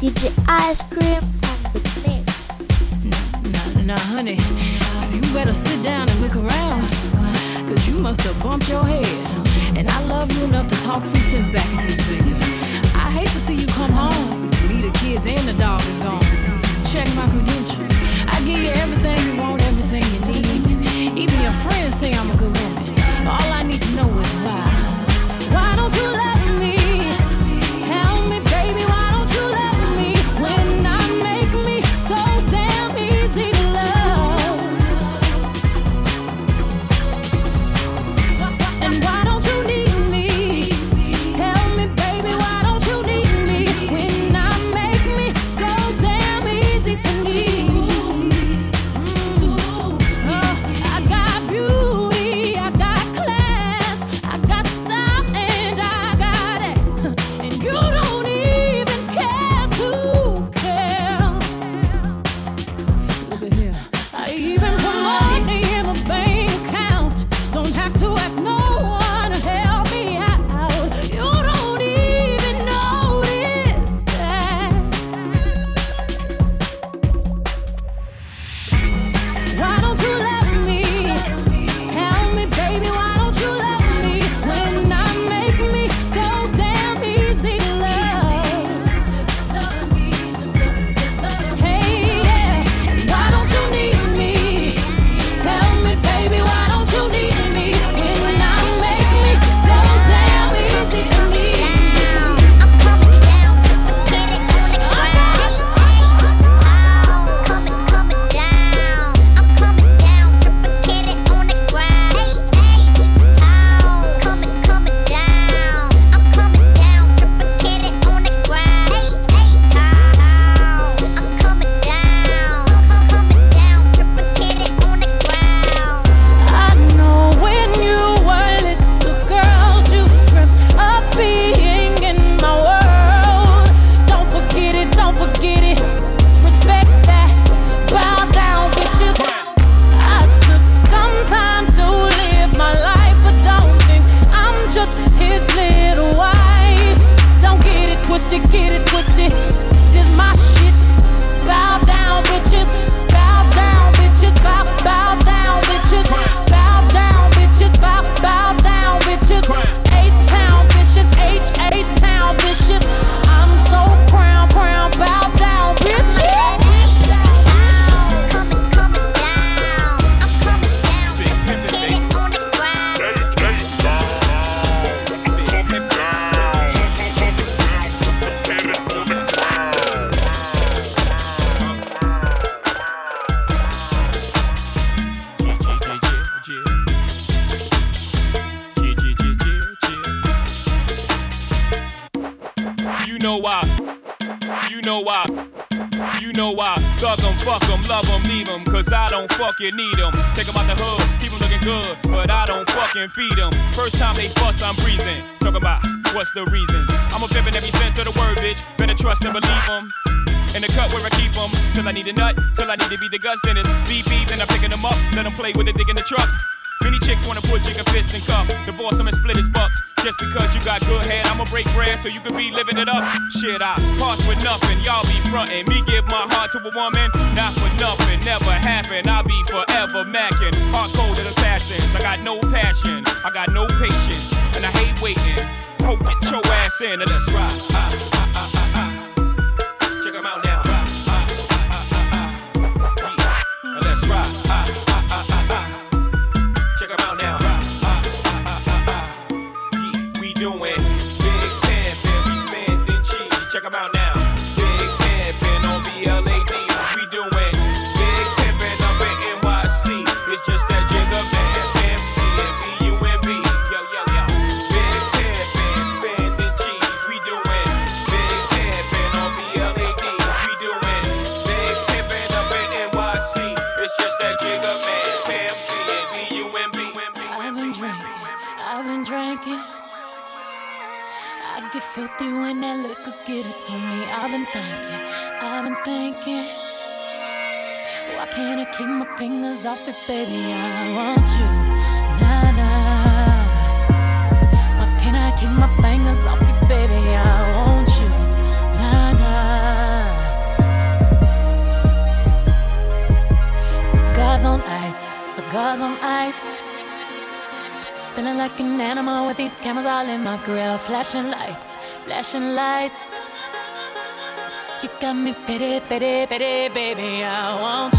DJ Ice Cream on the mix. Nah, nah, honey, you better sit down and look around. Cause you must have bumped your head. And I love you enough to talk some sense back into you, baby. I hate to see you come home. Me, the kids, and the dog is gone. Check my credentials. I give you everything you want, everything you need. Even your friends say I'm a good fucking need 'em. Take 'em out the hood, keep 'em looking good, but I don't fucking feed 'em. First time they fuss, I'm breezing. Talk about what's the reasons. I'm a pimp in every sense of the word, bitch. Better trust and believe 'em. In the cut where I keep 'em, till I need a nut, till I need to be the guts, then it's beep beep, and I'm picking 'em up, let 'em play with it, dig in the truck. Many chicks wanna put chicken fist in cup, divorce 'em and split his bucks. Just because you got good head, I'ma break bread so you can be living it up. Shit, I pass with nothing, y'all be frontin'. Me give my heart to a woman, macking, hard coded assassins. I got no passion, I got no patience, and I hate waiting. Hope get your ass in and let's ride. Ah, tell me, pity, pity, pity, baby, I want you.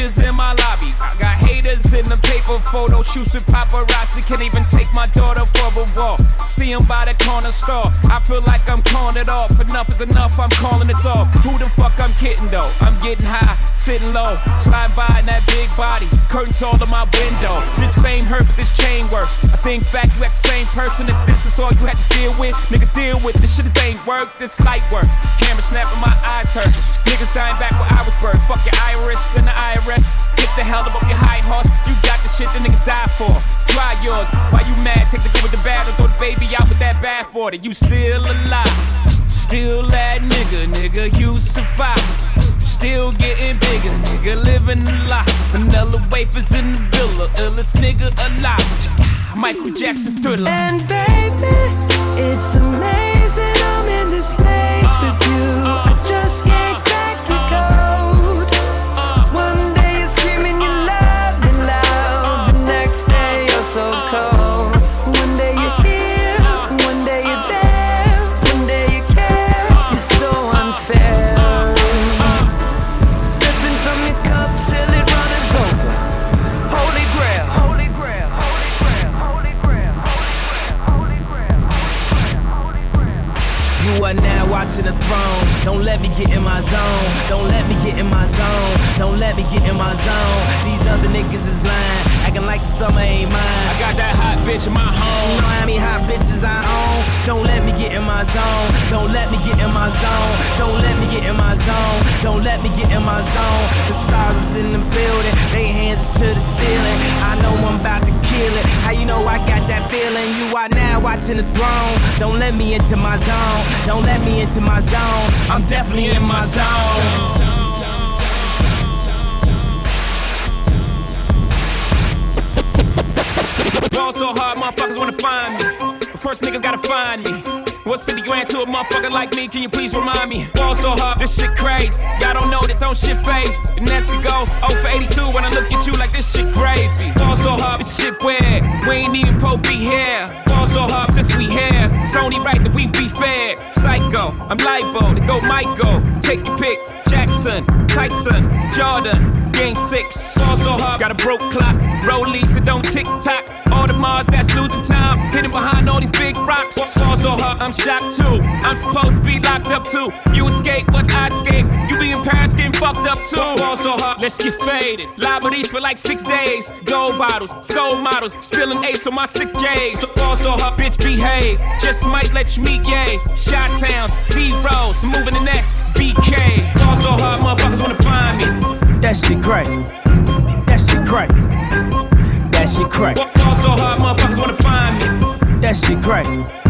bitches in my for photo shoots with paparazzi. Can't even take my daughter for a walk. See him by the corner store. I feel like I'm calling it off. Enough is enough, I'm calling it off. Who the fuck I'm kidding though? I'm getting high, sitting low. Slide by in that big body. Curtains all in my window. This fame hurt, but this chain works. I think back, you act the same person. If this is all you had to deal with, nigga, deal with. This shit is ain't work, this light work. Camera snapping, my eyes hurt. Niggas dying back where I was birthed. Fuck your iris and the IRS. Get the hell up off your high horse. You got this shit the niggas die for. Try yours. Why you mad? Take the good with the bad or throw the baby out with that bad for it. You still alive. Still that nigga, nigga, you survive. Still getting bigger, nigga, living a lot. Vanilla wafers in the villa, illest nigga alive. Michael Jackson's thriller. And baby, it's amazing I'm in this place. The throne. Don't let me get in my zone. Don't let me get in my zone. Don't let me get in my zone. These other niggas is lying, acting like the summer ain't mine. I got that hot bitch in my home. You know how many hot bitches I own? Don't let me get in my zone. Don't let me get in my zone. Don't let me get in my zone. Don't let me get in my zone. The stars is in the building. They hands to the ceiling. I know I'm about to kill it. How you know I got that feeling? You are now watching the throne. Don't let me into my zone. Don't let me into my zone. I'm definitely in my zone. So hard, motherfuckers wanna find me. First niggas gotta find me. What's 50 grand to a motherfucker like me? Can you please remind me? Ball so hard, this shit crazy. Y'all don't know that don't shit phase. And as we go, 0 for 82 when I look at you like this shit gravy. Ball so hard, this shit weird. We ain't even po be here. Ball so hard since we here. It's only right that we be fair. Psycho, I'm libo to go Michael. Take your pick. Jackson, Tyson, Jordan, Game 6. Ball so hard, got a broke clock. Rollies that don't tick tock. All the Mars that's losing time. Hidden behind all these big rocks. Ball so hard, I'm shocked too. I'm supposed to be locked up too. You escape, but I escape. You be in Paris getting fucked up too. Ball so hard, let's get faded. Le Meurice for like six days. Gold bottles, soul models. Spilling ace on my sick days. So ball so hard, bitch, behave. Just might let you meet gay. Shot towns, B rolls, moving the next BK. Ball so hard, motherfuckers wanna find me. That shit crack. That shit crack. That shit crack. Ball so hard, motherfuckers wanna find me. That shit crack.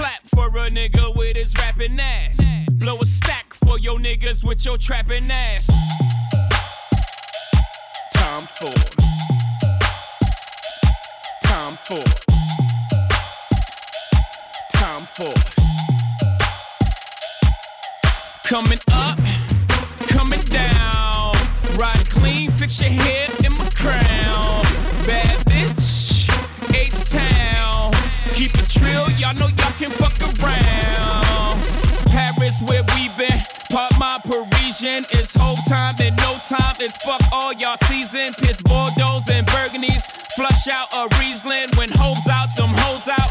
Clap for a nigga with his rapping ass. Blow a stack for your niggas with your trapping ass. Tom Ford. Tom Ford. Tom Ford. Coming up, coming down. Ride clean, fix your hair Trill, y'all know y'all can fuck around. Paris, where we been. Part my Parisian. It's whole time and no time. It's fuck all y'all season. Piss Bordeaux and Burgundies. Flush out a Riesling. When hoes out, them hoes out.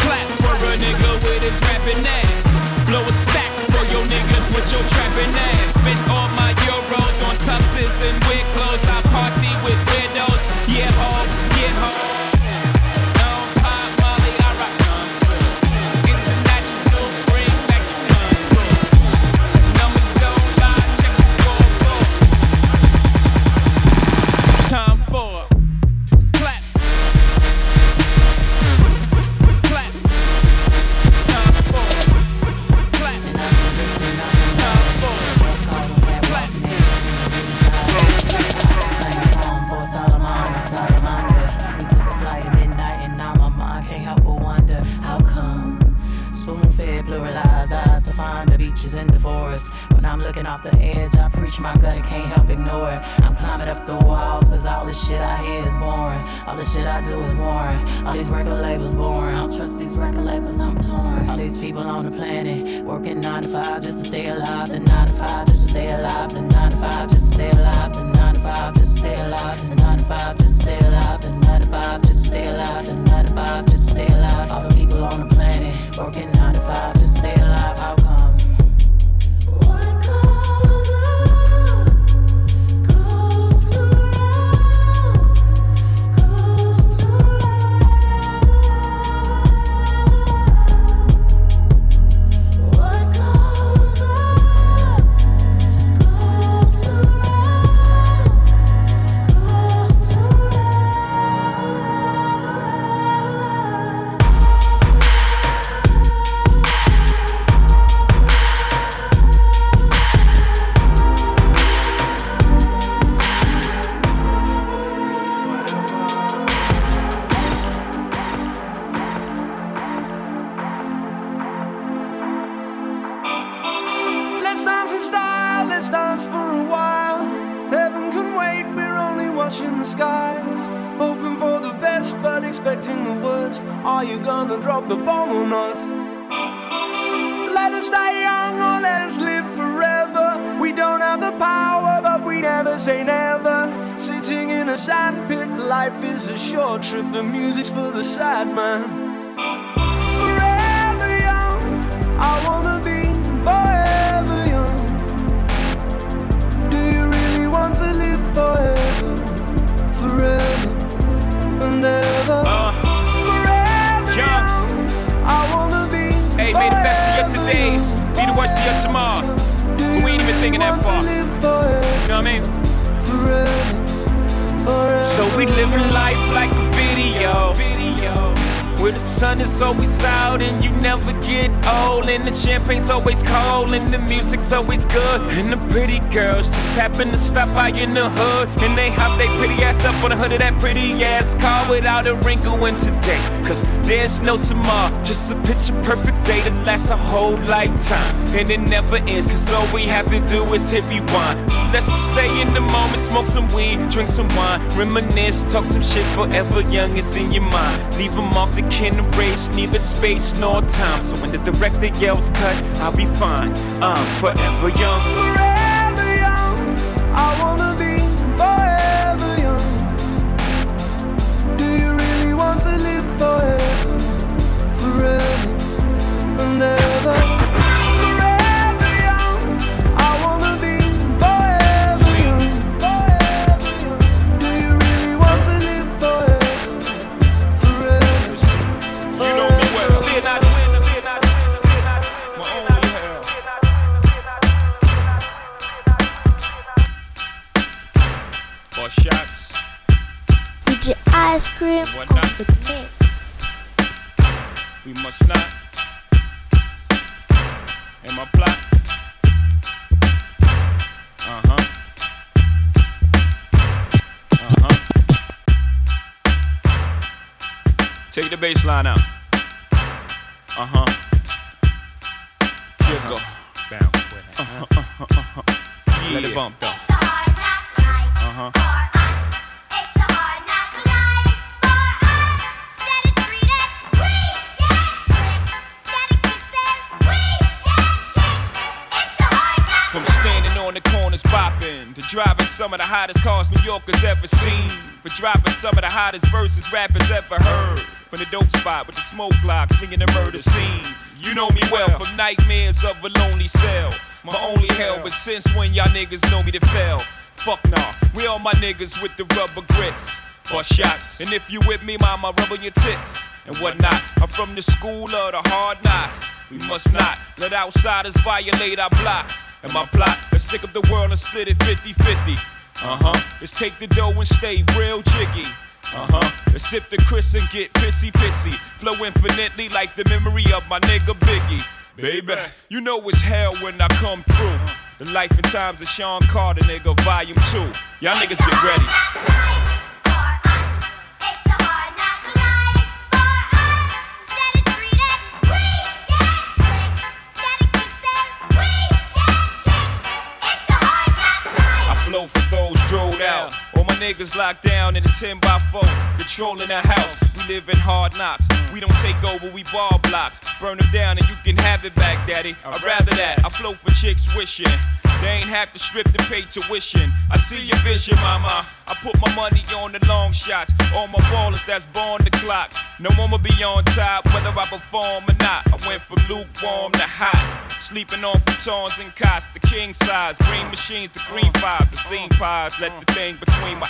Clap for a nigga with his rapping ass. Blow a stack for your niggas with your trapping ass. Spent all my euros on tuxes and weird clothes. I party with weirdos. Yeah, ho, yeah, ho. Beaches in the forest. When I'm looking off the edge, I preach my gut and can't help ignore it. I'm climbing up the walls, cause all this shit I hear is boring. All the shit I do is boring. All these record labels boring. I don't trust these record labels, I'm torn. All these people on the planet working 9 to 5 just to stay alive. The 9 to 5 just to stay alive. The 9 to 5 just to stay alive. The 9 to 5 just to stay alive. The 9 to 5 just to stay alive. The 9 to 5 just to stay alive. The 9 to 5 just to stay alive. All the people on the planet working 9 to 5 just to stay alive. How just a picture perfect day that lasts a whole lifetime. And it never ends, cause all we have to do is hit rewind. So let's just stay in the moment, smoke some weed, drink some wine, reminisce, talk some shit forever young is in your mind. Leave them off the can erase, neither space nor time. So when the director yells cut, I'll be fine. I'm forever young. Forever young, I wanna be forever young. Do you really want to live forever hottest verses rappers ever heard. From the dope spot with the smoke block, flinging the murder scene. You know me well from nightmares of a lonely cell. My only hell, but since when y'all niggas know me to fail? Fuck nah, we all my niggas with the rubber grips. Or shots, and if you with me, mama, rub on your tits and whatnot. I'm from the school of the hard knocks. We must not let outsiders violate our blocks. And my plot, let's stick up the world and split it 50 50. Uh huh. Let's take the dough and stay real jiggy. Uh huh. Sip the Cris and get pissy pissy. Flow infinitely like the memory of my nigga Biggie. Baby, you know it's hell when I come through. The life and times of Sean Carter, nigga, volume 2. Y'all niggas get ready. Niggas locked down in a 10 by 4, controlling the house. We live in hard knocks. We don't take over, we ball blocks. Burn them down and you can have it back, daddy. I'd rather that. I flow for chicks wishing. They ain't have to strip to pay tuition. I see your vision, mama. I put my money on the long shots. All my ballers that's born the clock. No one will be on top, whether I perform or not. I went from lukewarm to hot. Sleeping on futons and cots, the king size. Green machines, the green fives, the scene pies. Let the thing between my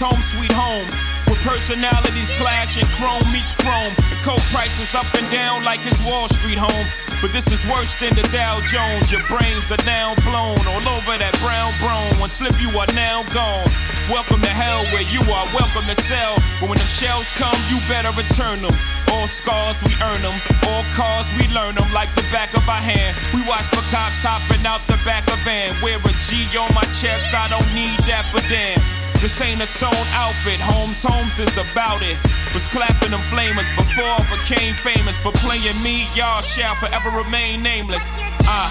Home sweet home. With personalities clashing, chrome meets chrome. The coke prices up and down like it's Wall Street home. But this is worse than the Dow Jones. Your brains are now blown all over that brown brown. One slip, you are now gone. Welcome to hell where you are welcome to sell. But when them shells come, you better return them. All scars, we earn them. All cars, we learn them like the back of our hand. We watch for cops hopping out the back of van. Wear a G on my chest, I don't need that, but damn. This ain't a sewn outfit, Holmes Holmes is about it. Was clapping them flamers before I became famous. For playing me, y'all shall forever remain nameless. I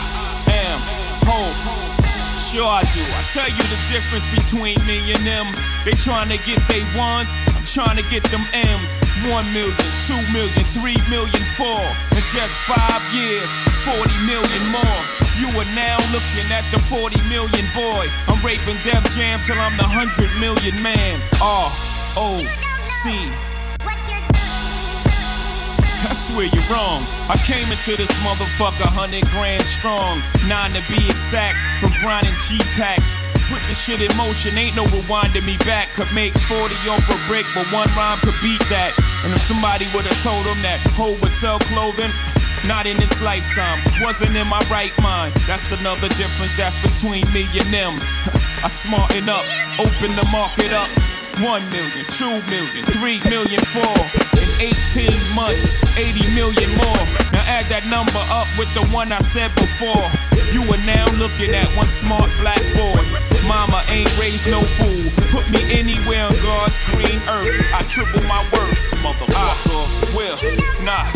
am home. Sure I do. I tell you the difference between me and them. They trying to get they ones, I'm trying to get them M's. One million, two million, three million, four. In just five years, 40 million more. You are now looking at the 40 million boy. I'm raping Def Jam till I'm the 100 million man. R O C. I swear you're wrong. I came into this motherfucker 100 grand strong. Nine to be exact, from grinding G packs. Put the shit in motion, ain't no rewinding me back. Could make 40 off a brick, but one rhyme could beat that. And if somebody would've told him that Hov would sell clothing, not in this lifetime, wasn't in my right mind. That's another difference that's between me and them. I smarten up, open the market up. One million, two million, three million, four. In 18 months, 80 million more. Now add that number up with the one I said before. You are now looking at one smart black boy. Mama ain't raised no fool. Put me anywhere on God's green earth. I triple my worth, motherfucker. I will not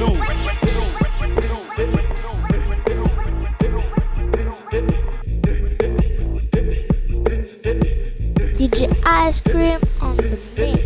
lose. Ice Cream on the mix.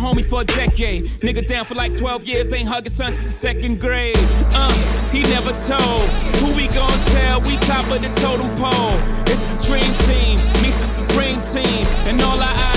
homie for a decade. Nigga down for like 12 years, ain't hugging son since the second grade. Uh, he never told. Who we gon' tell? We top of the totem pole. It's the dream team, meets the supreme team. And all our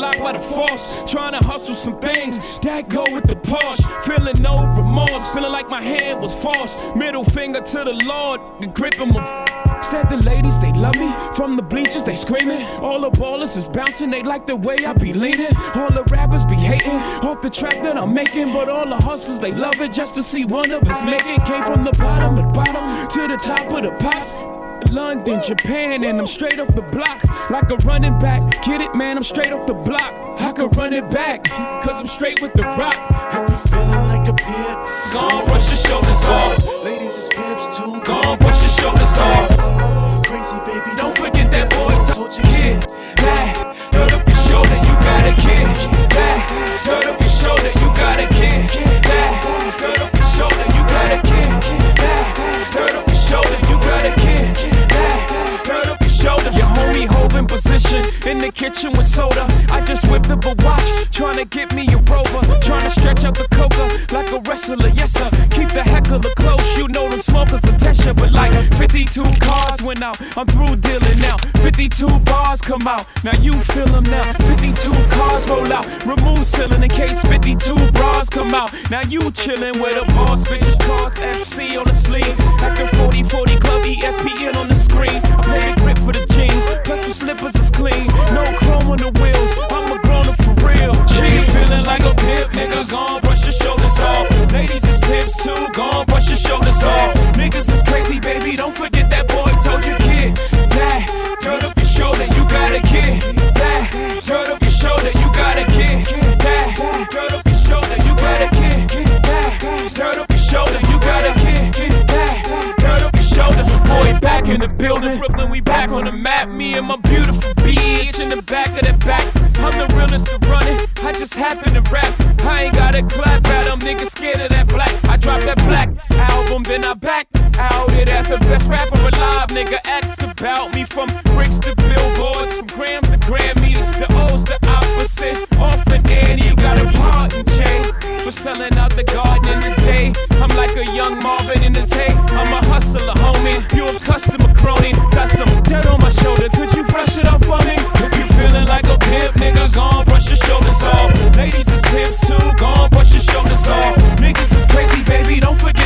locked by the force. Trying to hustle some things that go with the Porsche. Feeling no remorse, feeling like my hand was forced. Middle finger to the Lord, the grip him. Said the ladies, they love me. From the bleachers, they screaming. All the ballers is bouncing, they like the way I be leaning. All the rappers be hating off the track that I'm making. But all the hustlers, they love it just to see one of us make it. Came from the bottom, the bottom to the top of the pops. London, Japan, and I'm straight off the block. Like a running back. Get it, man, I'm straight off the block. I can run it back, cause I'm straight with the rock. If you feeling like a pimp, go on, brush your shoulders off. Ladies it's pimps too, go on, brush your shoulders off. Crazy baby, don't forget that boy told you, kid. That, Turn up your shoulder, you got a kid. That, Turn up your shoulder, you got a kid. That, in position in the kitchen with soda. I just whipped up a watch, trying to get me a rover. Trying to stretch out the coca like a wrestler, yes sir. Keep the heckler close, you know them smokers a Tesha. But like 52 cards went out, I'm through dealing now. 52 bars come out, now you feel them now. 52 cars roll out, remove ceiling in case 52 bras come out. Now you chillin' with a boss, bitch, cards FC on the sleeve. At the 40 40 Club ESPN on the screen. I pay the grip for the jeans, plus slippers is clean. No chrome on the wheels, I'm a grown up for real. G feeling like a pimp, nigga, gone brush your shoulders off. Ladies is pimps too, gone brush your shoulders off. Niggas is crazy, baby, don't forget that boy told you, kid. That, turn up your shoulder, you got a kid. That, turn back in the building. Brooklyn, we back on the map. Me and my beautiful bitch in the back of the back. I'm the realest to run it. I just happen to rap. I ain't got to clap at them. Niggas scared of that black. I drop that black album, then I back out it as the best rapper alive. Nigga, acts about me from bricks to billboards, from grams to Grammys. The O's the opposite. Often Annie, you got a part in Jay for selling out the garden in the day. I'm like a young Marvin in his hay. I'm a hustler, homie. You a customer crony. Got some dirt on my shoulder. Could you brush it off for me? If you feeling like a pimp, nigga, gone brush your shoulders off. Ladies is pimps too, gone brush your shoulders off. Niggas is crazy, baby. Don't forget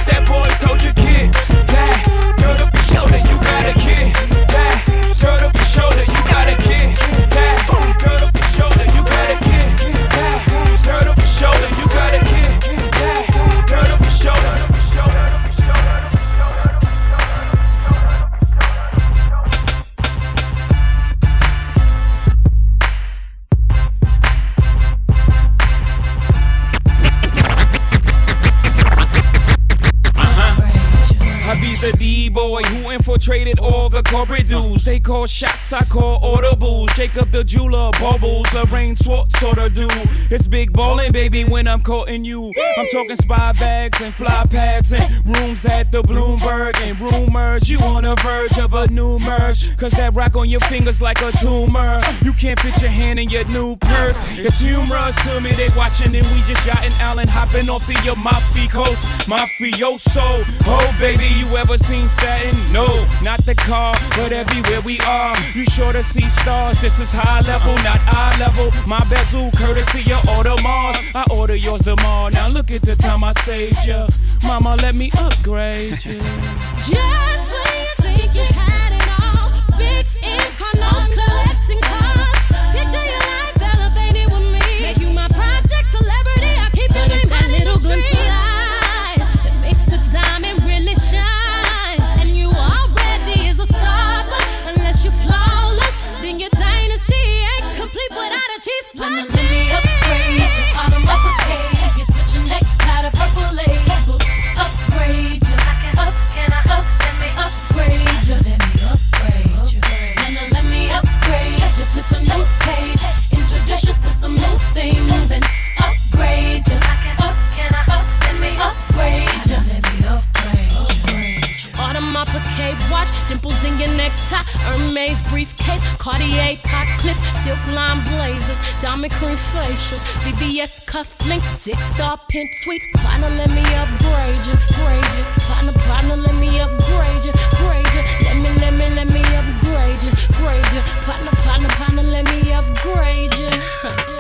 call shots, I call the jeweler, bubbles, Lorraine Schwartz sorta do. It's big ballin', baby, when I'm courting you. I'm talking spy bags and fly pads and rooms at the Bloomberg and rumors. You on the verge of a new merge. Cause that rock on your fingers like a tumor. You can't fit your hand in your new purse. It's humorous to me, they watching and we just yachting Allen hopping off the Amalfi coast. Mafioso, oh baby, you ever seen Saturn? No, not the car, but everywhere we are. You sure to see stars, this is high level, not eye level. My bezel, courtesy of Audemars. I order yours tomorrow. Now look at the time I saved ya. Mama, let me upgrade you. Cartier top clips, silk line blazers, diamond cream facials, VVS cufflinks, six star pin suites. Partner, let me upgrade you, grade you. Partner, partner, let me upgrade you, grade you. Let me, let me, let me upgrade you, grade you. Partner, partner, partner, let me upgrade you.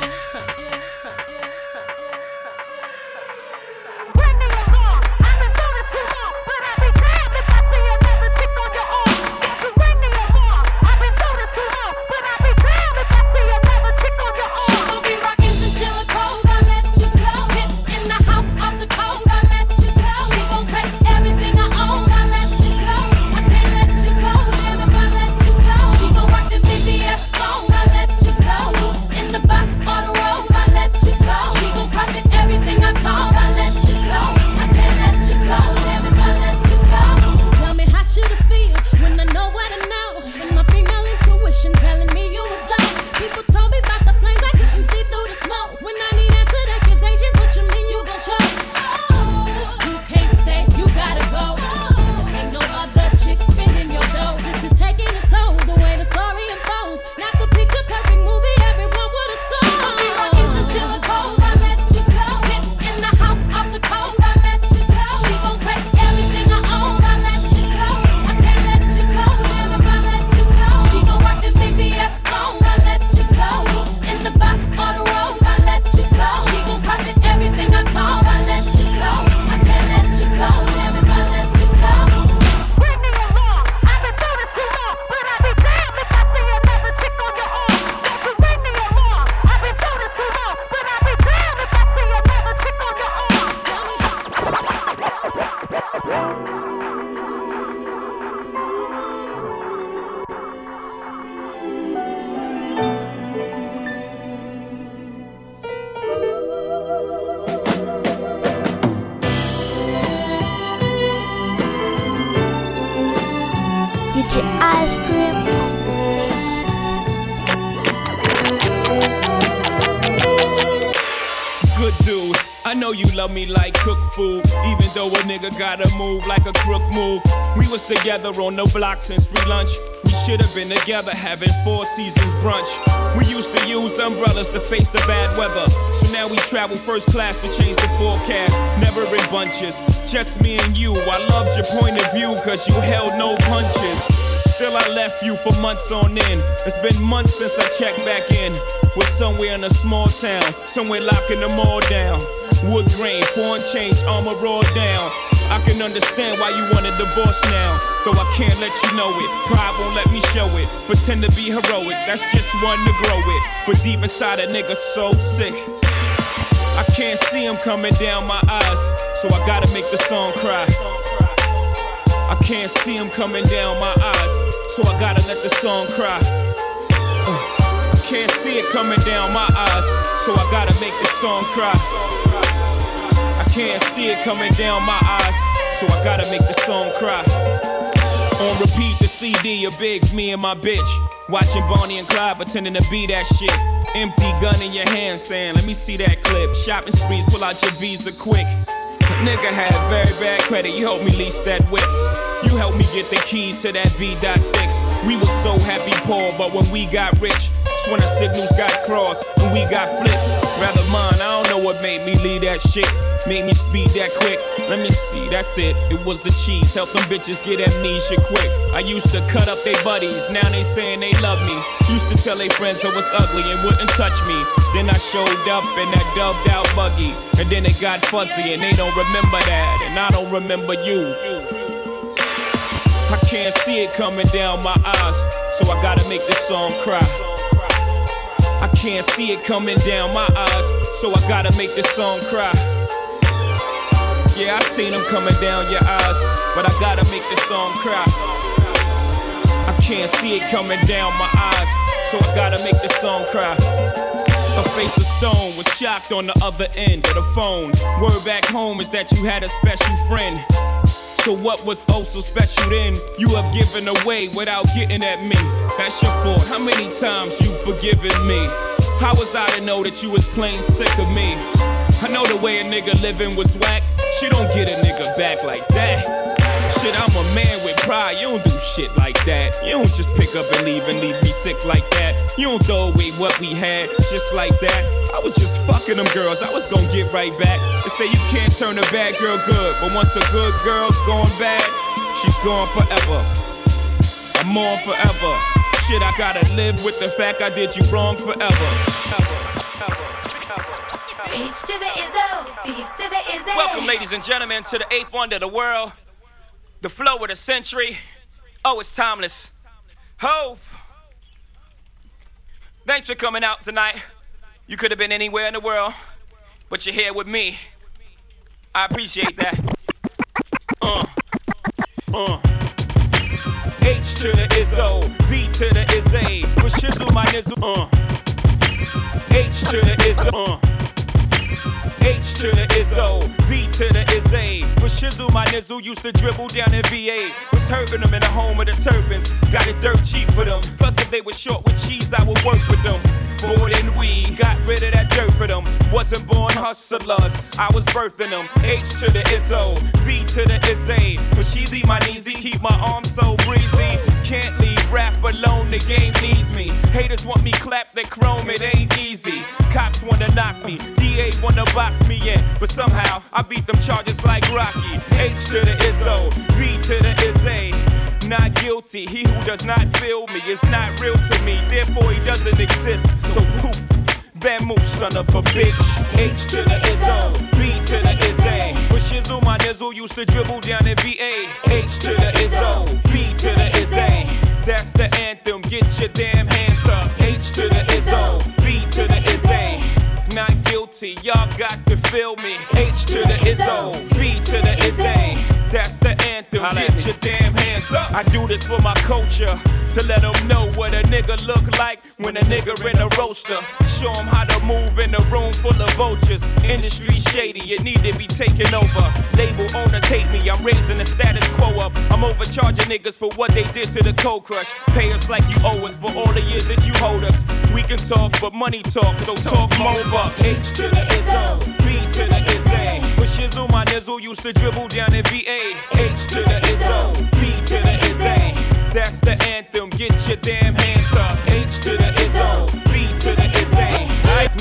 together on the block since free lunch. We should have been together having four seasons brunch. We used to use umbrellas to face the bad weather. So now we travel first class to change the forecast. Never in bunches, just me and you. I loved your point of view, cause you held no punches. Still, I left you for months on end. It's been months since I checked back in. We're somewhere in a small town, somewhere locking them all down. Wood grain, foreign change, armor raw down. Can understand why you want a divorce now. Though I can't let you know it. Pride won't let me show it. Pretend to be heroic, that's just one to grow it. But deep inside a nigga so sick. I can't see him coming down my eyes, so I gotta make the song cry. I can't see him coming down my eyes, so I gotta let the song cry. Uh, I can't see it coming down my eyes, so I gotta make the song cry. I can't see it coming down my eyes, so I gotta make the song cry. On repeat, the CD of Biggs, me and my bitch. Watching Bonnie and Clyde pretending to be that shit. Empty gun in your hand saying, let me see that clip. Shopping sprees, pull out your visa quick. Nigga had very bad credit, you helped me lease that whip. You helped me get the keys to that V.6. We was so happy poor, but when we got rich, that's when the signals got crossed and we got flipped. Rather mine, I what made me leave that shit. Made me speed that quick. Let me see, that's it. It was the cheese. Help them bitches get amnesia quick. I used to cut up they buddies, now they saying they love me. Used to tell they friends I was ugly and wouldn't touch me. Then I showed up in that dubbed out buggy. And then it got fuzzy and they don't remember that. And I don't remember you. I can't see it coming down my eyes, so I gotta make this song cry. I can't see it coming down my eyes, so I gotta make this song cry. Yeah, I seen them coming down your eyes, but I gotta make this song cry. I can't see it coming down my eyes, so I gotta make this song cry. Her face of stone was shocked on the other end of the phone. Word back home is that you had a special friend. So what was oh so special then? You have given away without getting at me. That's your fault. How many times you've forgiven me? How was I to know that you was plain sick of me? I know the way a nigga living was whack. She don't get a nigga back like that. Shit, I'm a man with pride. You don't do shit like that. You don't just pick up and leave and leave me sick like that. You don't throw away what we had just like that. I was just fucking them girls. I was gonna get right back. They say you can't turn a bad girl good, but once a good girl's gone bad, she's gone forever. I'm on forever. Shit, I gotta live with the fact I did you wrong forever. H to the Izzo, B to the Izzy. Welcome, ladies and gentlemen, to the eighth wonder of the world, the flow of the century. Oh, it's timeless. Hov. Thanks for coming out tonight. You could have been anywhere in the world, but you're here with me. I appreciate that. Uh, uh. H to the Izzo, V to the Izzy, for shizzle my nizzle. Uh. H to the Izzo. Uh. H to the Izzo, V to the Izzy. For shizzle, my nizzle used to dribble down in VA. Was hurting them in the home of the turbans. Got it dirt cheap for them. Plus, if they were short with cheese, I would work with them. More than we got rid of that dirt for them. Wasn't born hustlers, I was birthing them. H to the Izzo, V to the Izzy. For sheezy, my kneesy, keep my arms so breezy. Can't leave rap alone, the game needs me. Haters want me clap that chrome, it ain't easy. Cops wanna knock me, DA wanna box me in, but somehow I beat them charges like Rocky. H to the Izzo, V to the Izzy. Not guilty, he who does not feel me is not real to me, therefore he doesn't exist. So poof, Van son of a bitch. H to the Izzo, V to the Izzy. For shizzle, my nizzle used to dribble down in VA. H to the Izzo, V to the Izzy. That's the anthem, get your damn hands up. H to the Izzo, V to the Izzy. Not guilty, y'all got to feel me. H to the Izzo, V to the Izzy. That's the anthem. Get your damn hands up. I do this for my culture to let them know what a nigga look like when a nigga in a roaster. Show them how to move in a room full of vultures. Industry shady, it need to be taken over. Label owners hate me. I'm raising the status quo up. I'm overcharging niggas for what they did to the cold crush. Pay us like you owe us for all the years that you hold us. We can talk, but money talk, so talk more bucks. H to the Izzo shizzle. My nizzle used to dribble down in VA. H to the Izzo, B to the Izzy. That's the anthem. Get your damn hands up. H to the Izzo, B to the Izzy.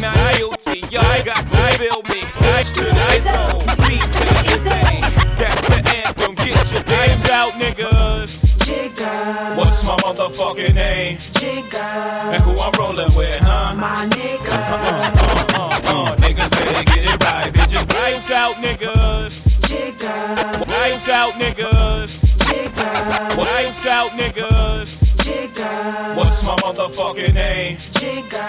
Not IoT, y'all got to build me. H to the Izzo, B to the Izzy. That's the anthem. Get your damn out, niggas. Jigga. What's my motherfucking name? Jigga. And who I'm rolling with, huh? My nigga. Uh, uh, uh, uh, uh. niggas better get it right, bitches. Lights out, niggas. Jigga. Lights out, niggas. Jigga. Lights out, niggas. Jigga. What's my motherfucking name? Jigga.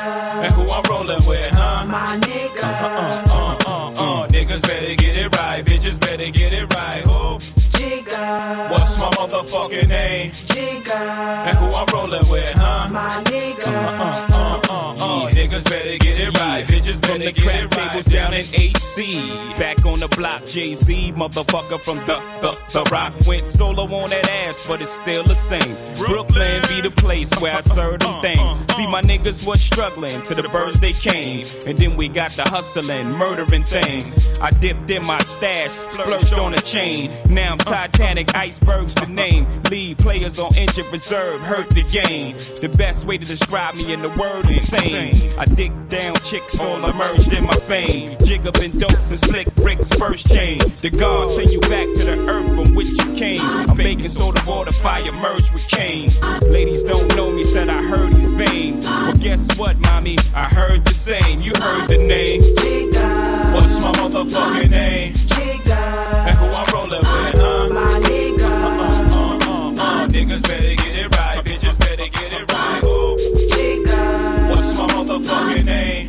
And who I'm rolling with, huh? My nigga. Uh, uh, uh, uh, uh, uh. Niggas better get it right, bitches better get it right. Oh. Jigga. What's my motherfucking name? Jigga. And who I'm rolling with, huh? My nigga. Uh, uh, uh, yeah. Niggas better get it right. Yeah. Bitches better get crap it right. tables down in AC. Back on the block, Jay Z, motherfucker from the, the, the rock. Went solo on that ass, but it's still the same. Brooklyn, be the place where I serve them things. See, my niggas was struggling to the birds they came. And then we got the hustling, murdering things. I dipped in my stash, splurged on a chain. Now I'm Titanic icebergs the name. Lead players on injured reserve hurt the game. The best way to describe me in the word fame I dig down chicks all emerged in my fame. Jig up in dopes and slick bricks first chain. The God send you back to the earth from which you came. I'm baking soda water fire merge with Cain. Ladies don't know me, said I heard he's vain. Well guess what, mommy? I heard the same. You heard the name. Jigga. What's my motherfucking name? Jigga. And who I'm rolling with, huh? My nigga. Uh, uh, uh, uh, uh, Niggas better get it right. Bitches better get it right. Ooh. Jigga. What's my motherfucking name?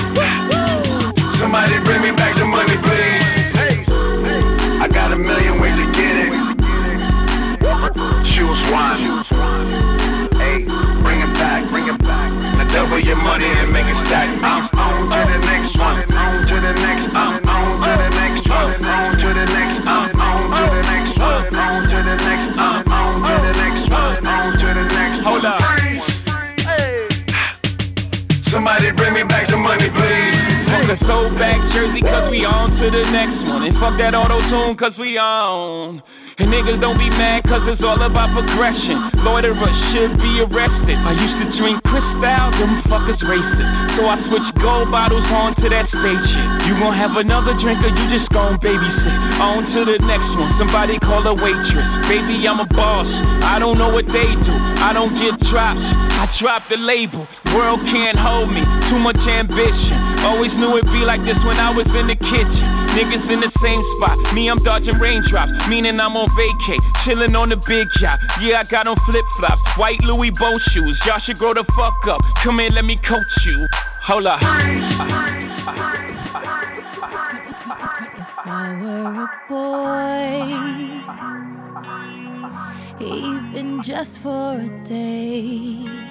Somebody bring me back the money, please. I got a million ways to get it. Choose one. Hey, bring it back, bring it back. Now double your money and make it stack. I'm on to jersey, cause we on to the next one. And fuck that auto tune, cause we on. And niggas don't be mad cause it's all about progression. Loiterers should be arrested. I used to drink Cristal, them fuckers racist. So I switched gold bottles onto that spaceship. You gon' have another drink or you just gon' babysit. On to the next one, somebody call a waitress. Baby, I'm a boss. I don't know what they do. I don't get drops. I drop the label. World can't hold me. Too much ambition. Always knew it'd be like this when I was in the kitchen. Niggas in the same spot. Me, I'm dodging raindrops. Meaning I'm on vacay. Chillin' on the big yacht. Yeah, I got on flip flops. White Louis boat shoes. Y'all should grow the fuck up. Come here, let me coach you. Hold up. If I were a boy, even just for a day,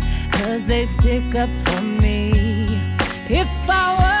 Cause they stick up for me. If I were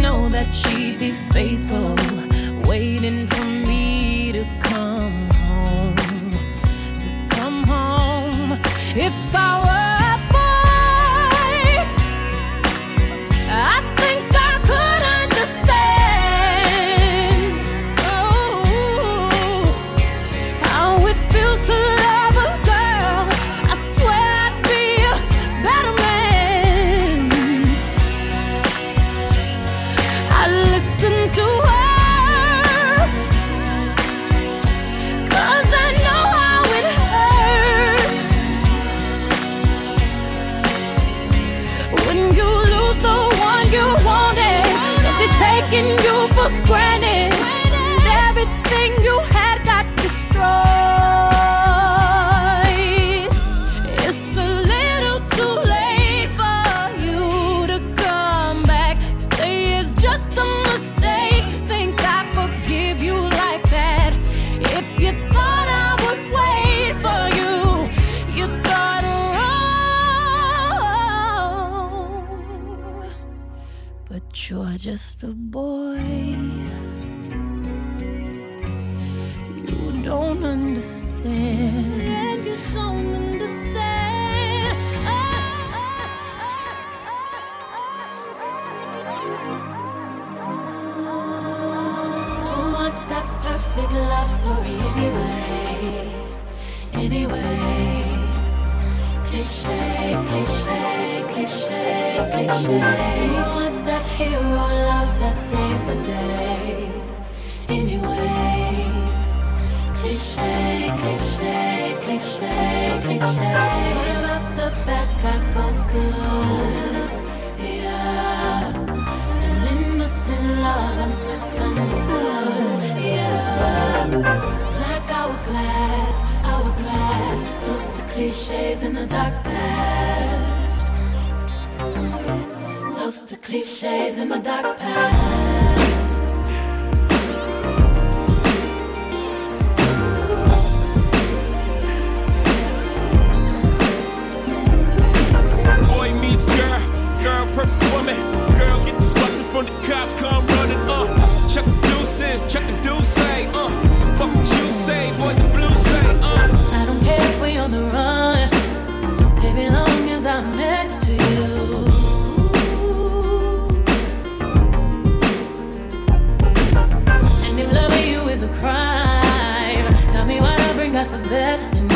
Know that she'd be faithful, waiting for me to come home. To come home. If I were just a boy. Cliches in the dark past. Toast to cliches in the dark past. come running. Chuck the deuces, chuck the deuce, uh. Fuck what you say, boys the say, uh. I don't care if we on the run, baby, long as I'm next to you. And if loving you is a crime, tell me why I bring out the best in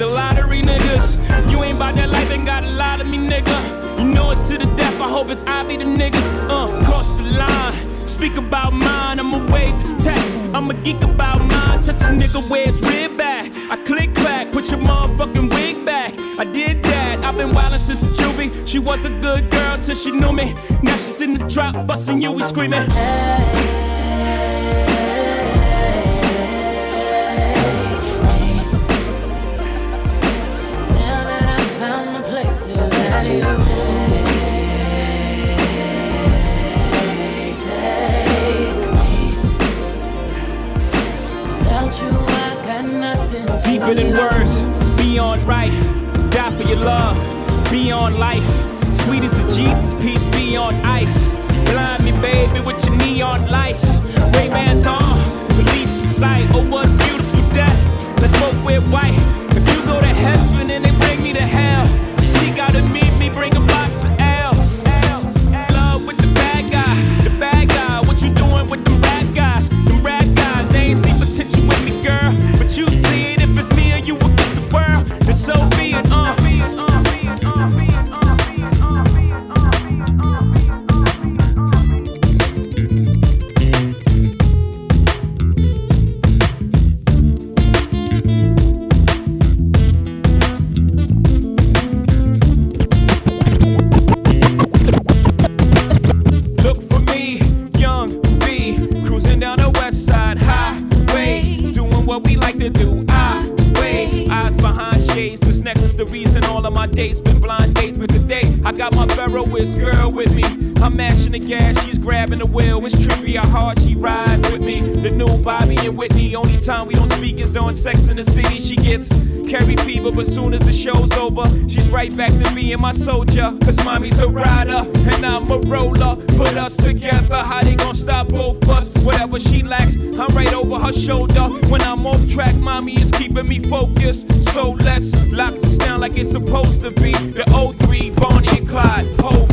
the lottery, niggas. You ain't bout that life, ain't got a lot of me, nigga. You know it's to the death, I hope it's I be the niggas. Uh, cross the line, speak about mine, I'ma wave this tech. I'ma geek about mine, touch a nigga where it's rib back. I click clack, put your motherfucking wig back. I did that, I've been wildin' since the juvie. She was a good girl till she knew me. Now she's in the drop, bustin' you, we screaming. Hey. on life. Sweet as a Jesus, peace be on ice. Blind me, baby, with your neon lights. Ray-Bans on. Roll up, Put us together, how they gonna stop both us? Whatever she lacks, I'm right over her shoulder. When I'm off track, mommy is keeping me focused. So let's lock this down like it's supposed to be. The 03, Bonnie and Clyde, hold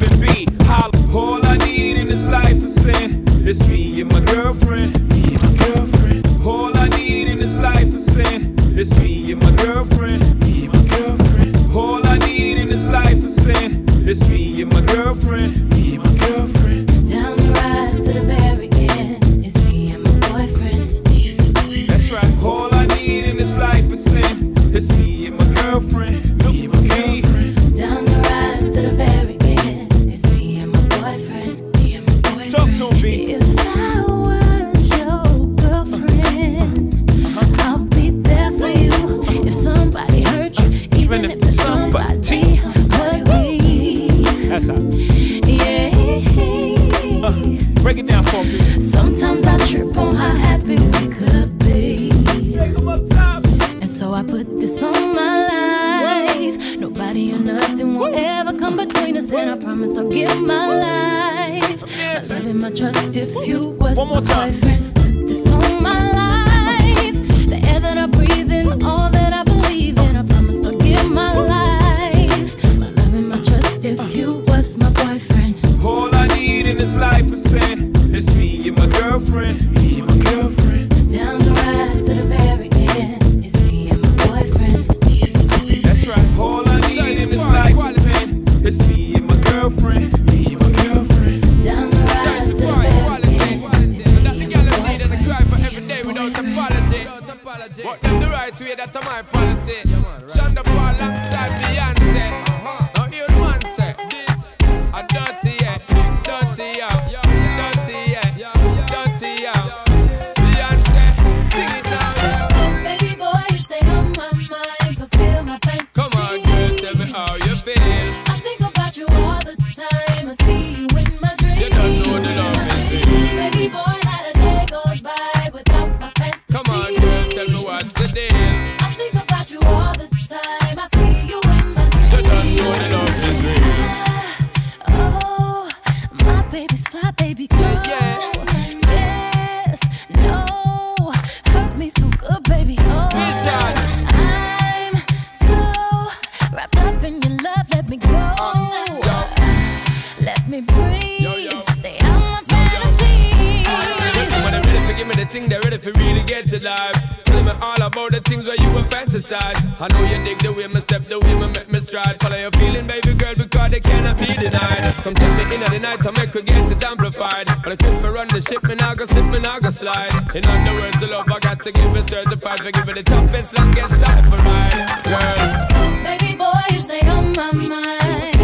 think they're ready for really get to life. Tell me all about the things where you were fantasize. I know you dig the way my step, the way my make me stride. Follow your feeling, baby girl, because they cannot be denied. Come tell me in the night, I make her get it amplified. But I quit for run the ship, and I go slip, and I go slide. In other words, the love I got to give is certified. For giving the toughest, longest type of ride, girl. Baby boy, you stay on my mind.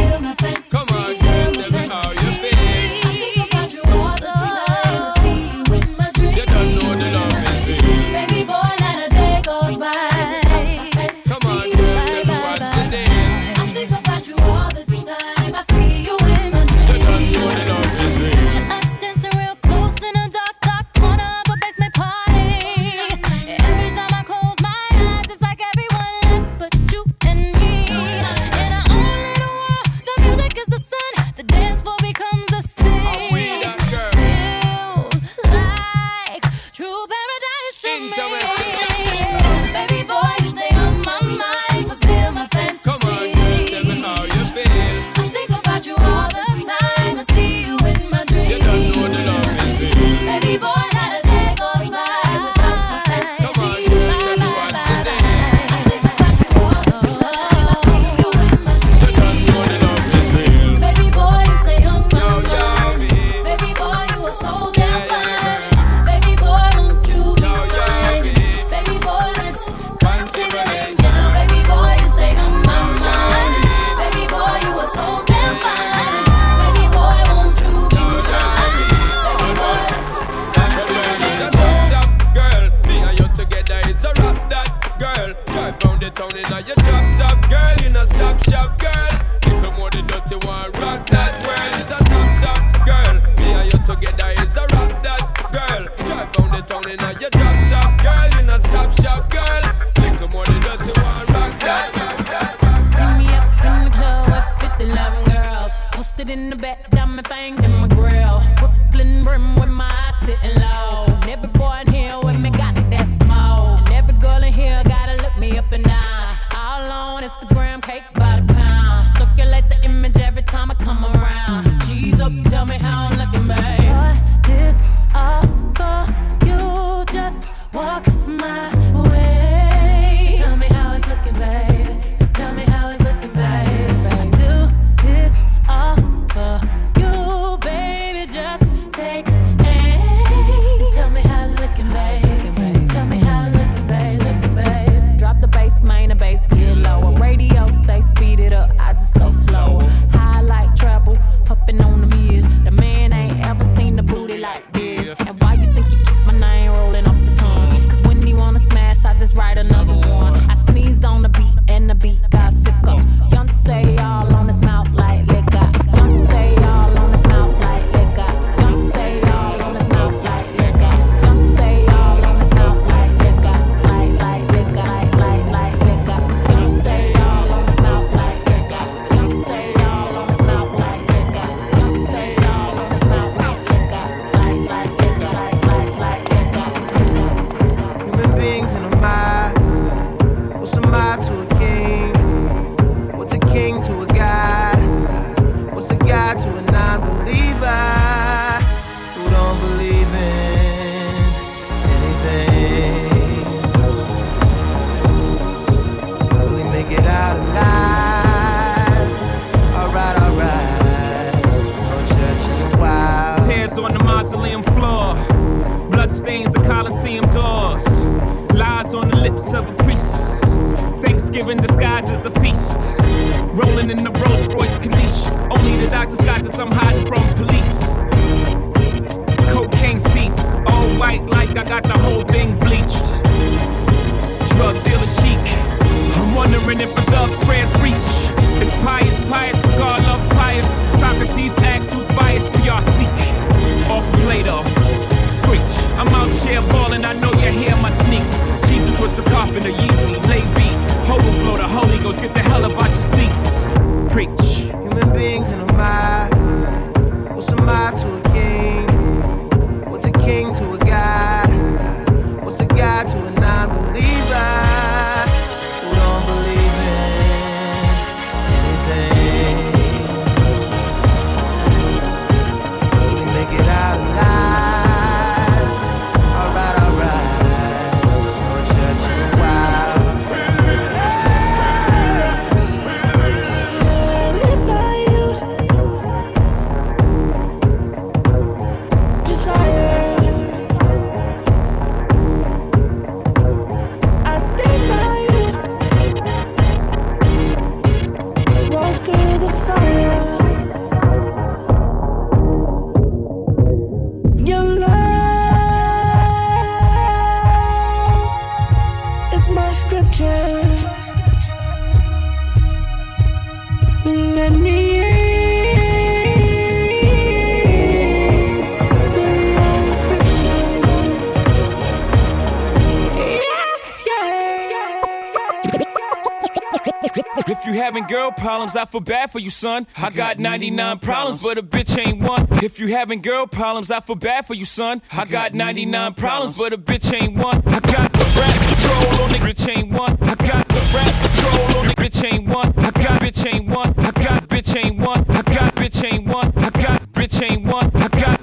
You having girl problems, I feel bad for you, son. I got 99 problems, but a bitch ain't one. If you having girl problems, I feel bad for you, son. I got 99 problems, but a bitch ain't one. I got the rap control on the bitch ain't one. I got the rap control on the bitch ain't one. I got bitch ain't one. I got bitch ain't one. I got bitch ain't one. I got bitch ain't one. I got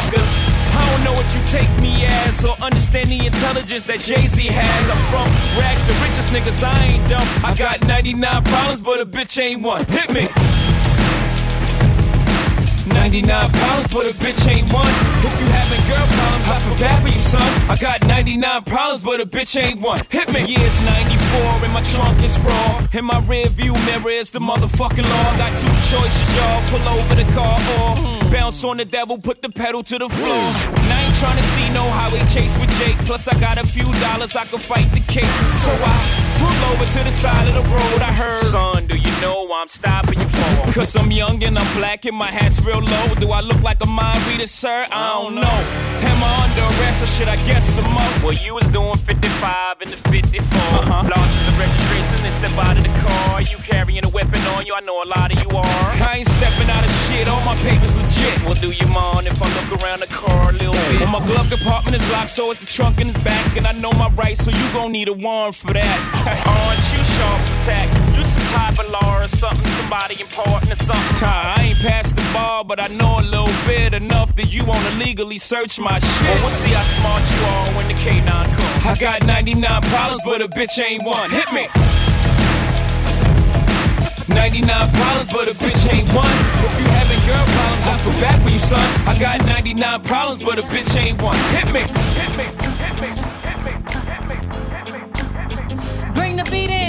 I don't know what you take me as or understand the intelligence that Jay Z has. I'm from rags, the richest niggas, I ain't dumb. I got 99 problems, but a bitch ain't one. Hit me. 99 problems, but a bitch ain't one. If you having girl problems, I feel bad for you, son. I got 99 problems, but a bitch ain't one. Hit me. Yeah, it's 94 and my trunk is raw. In my rear view mirror is the motherfucking law. Got two choices, y'all. Pull over the car or bounce on the devil, put the pedal to the floor. And I ain't trying to see no highway chase with Jake. Plus, I got a few dollars, I can fight the case. So I pull over to the side of the road. I heard, son, do you know I'm stopping you for? Cause I'm young and I'm black and my hat's real low. Do I look like a mind reader, sir? I don't know. Am I under arrest or should I guess some more? Well, you was doing 55 in the 54. Uh-huh. Lost the registration and step out of the car. You carrying a weapon on you, I know a lot of you are. I ain't stepping out of shit, all my papers legit. Well, do you mind if I look around the car a little bit? Well, my glove compartment is locked, so it's the trunk in the back. And I know my rights, so you gon' need a warrant for that. Aren't you sharp attack? You some type of law or something, somebody important or something. I ain't past the bar, but I know a little bit enough that you wanna legally search my shit. Well, we'll see how smart you are when the K9 comes. I got 99 problems, but a bitch ain't one. Hit me. 99 problems, but a bitch ain't one. If you having girl problems, I feel bad for you, son. I got 99 problems, but a bitch ain't one. Hit me. Hit me. Hit me. Hit me. Hit me. Hit me. Bring the beat in.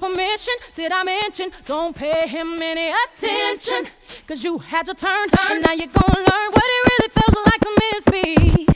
your permission, did I mention? Don't pay him any attention. Cause you had your turn, turn. and now you're gonna learn what it really feels like to miss me.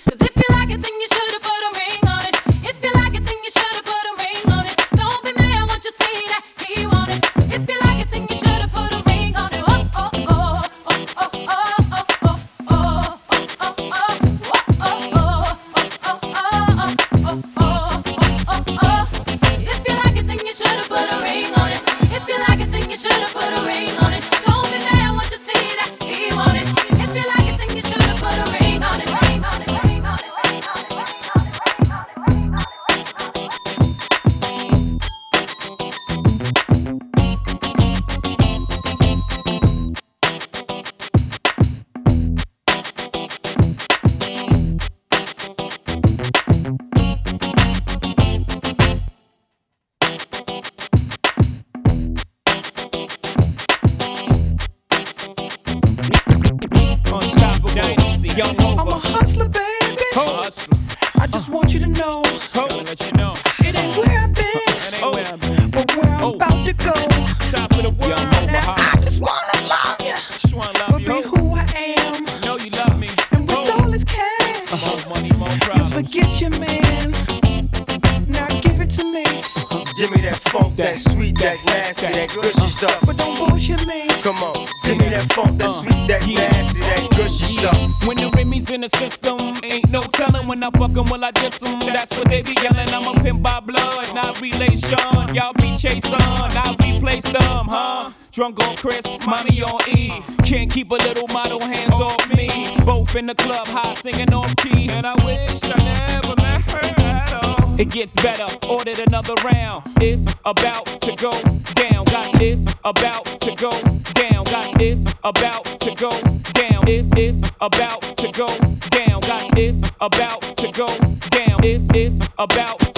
blood relation. Y'all be chasing, I be placed them, huh? Drunk on Chris, mommy on E. Can't keep a little model hands off me. Both in the club, high singing on key. And I wish I never met her at all. It gets better, ordered another round. It's about to go down. Got it's about to go down. Got it's about to go down. It's it's about to go down. Got it's about to go down. It's it's about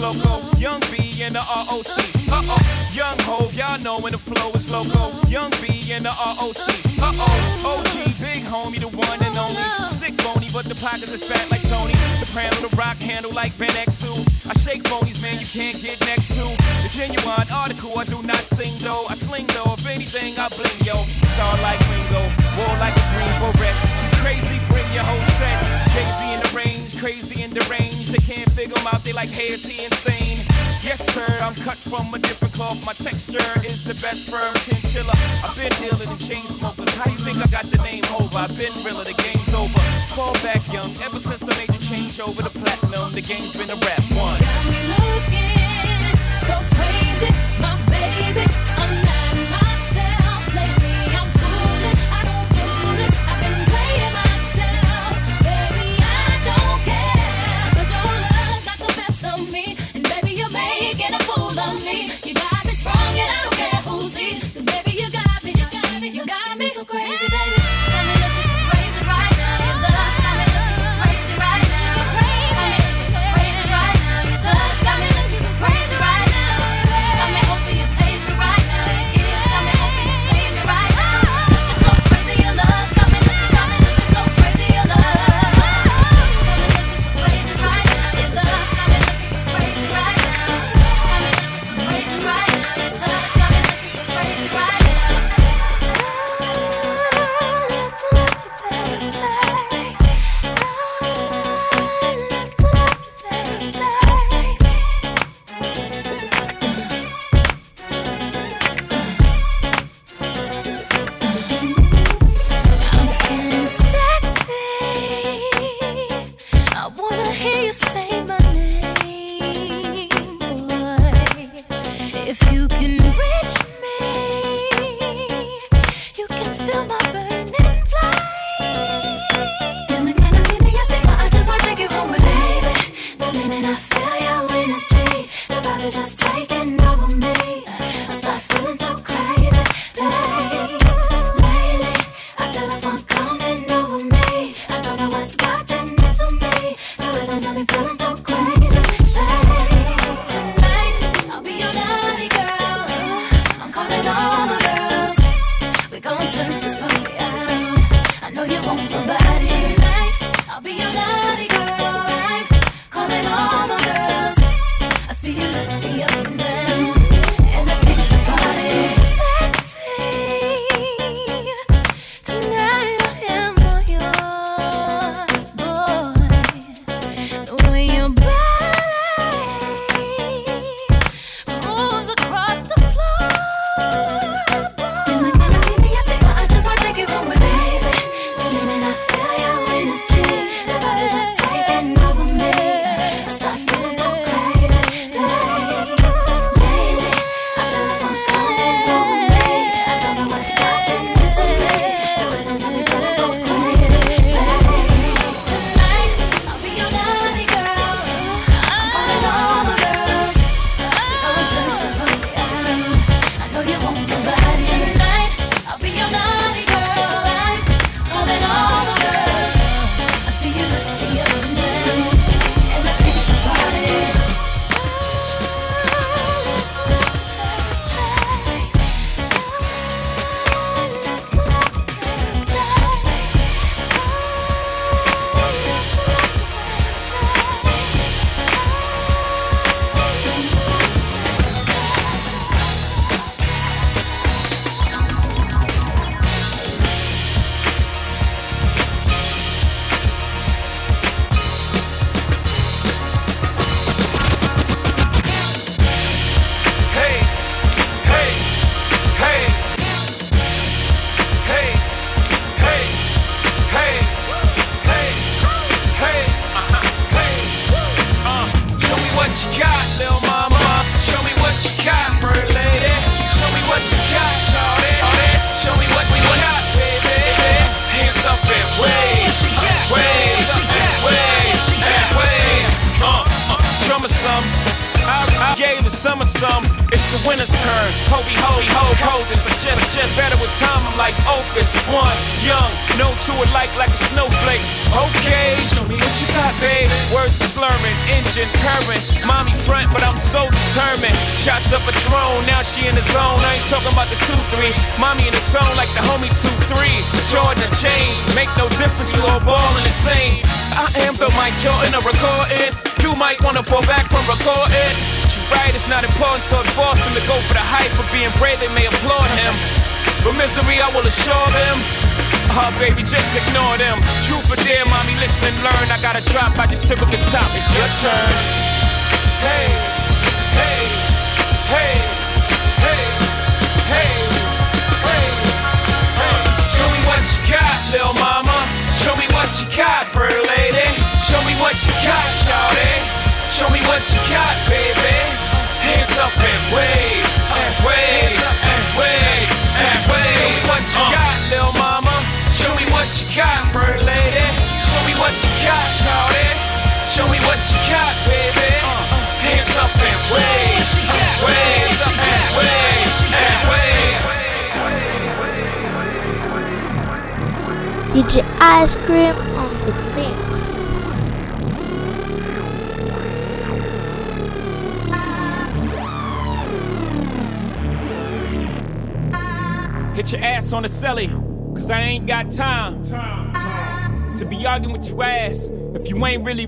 loco. Young B in the ROC. Uh oh. Young Ho, y'all know when the flow is loco. Young B in the ROC. Uh oh. OG, big homie, the one and only. Stick bony, but the pockets is fat like Tony. Soprano, the rock handle like Ben X2. I shake bonies, man, you can't get next to. The genuine article, I do not sing though. I sling though, if anything, I bling yo. Star like Ringo, war like a Greensboro wreck. Crazy, bring your whole set. Crazy in the range, crazy in the range. They can't figure him out, they like, hey, is he insane? Yes, sir, I'm cut from a different cloth. My texture is the best firm chinchilla. I've been dealing in chain smokers. How you think I got the name over? I've been realer, the game's over. Fall back young, ever since I made the change over to platinum, the game's been a rap one. Got me looking so crazy.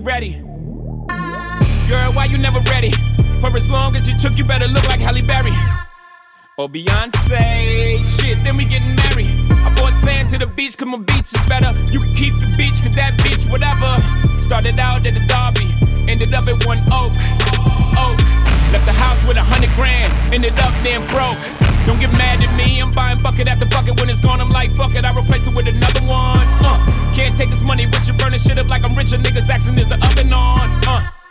ready. Girl, why you never ready? For as long as you took, you better look like Halle Berry. Or Beyonce, shit, then we getting married. I bought sand to the beach, cause my beach is better. You can keep the beach, cause that beach, whatever. Started out at the Derby, ended up at one oak. Oak. Left the house with a hundred grand, ended up then broke. Don't get mad at me, I'm buying bucket after bucket. When it's gone, I'm like, fuck it, I replace it with another one. Uh. Can't take this money, wish you burning shit up like I'm richer. Niggas asking, is the oven on? Uh.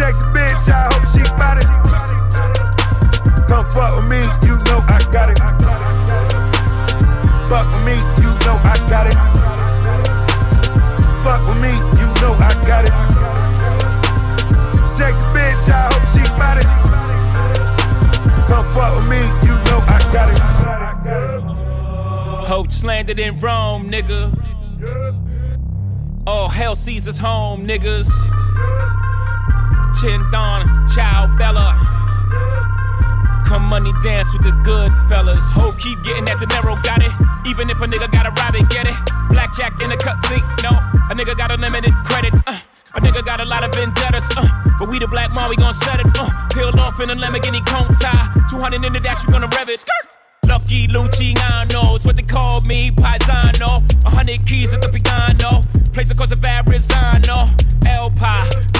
sexy bitch, I hope she bout it. Come fuck with me, you know I got it. Fuck with me, you know I got it. Fuck with me, you know I got it. Sexy bitch, I hope she bout it. Come fuck with me, you know I got it. Hope slandered in Rome, nigga. All hell sees us home, niggas. Chin Don, Chow Bella. Come money dance with the good fellas. Hope keep getting that dinero, got it. Even if a nigga gotta rob it, get it. Blackjack in the cutscene, no. A nigga got unlimited credit. Uh. A nigga got a lot of vendettas, uh, but we the black mom, we gon' set it, uh, peeled off in a Lamborghini cone tie, 200 in the dash, you gonna rev it, skirt. Lucky Luciano's what they call me, Paisano. A hundred keys at the piano, place across the Verrazano. El in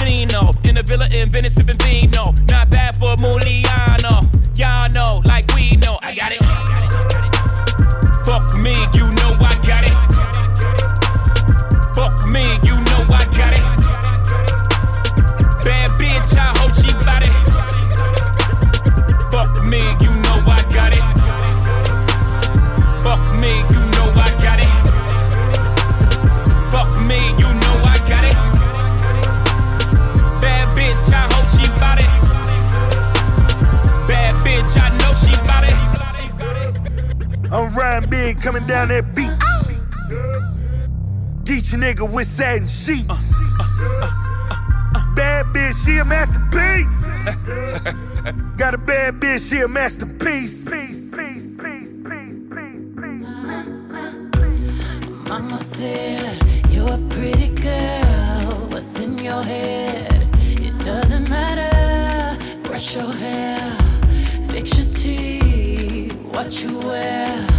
the villa in Venice, sipping vino. Not bad for Muliano, I'm big, coming down that beach. Your nigga with satin sheets. Bad bitch, she a masterpiece. Got a bad bitch, she a masterpiece. Mama said, You're a pretty girl. What's in your head? It doesn't matter. Brush your hair, fix your teeth, what you wear.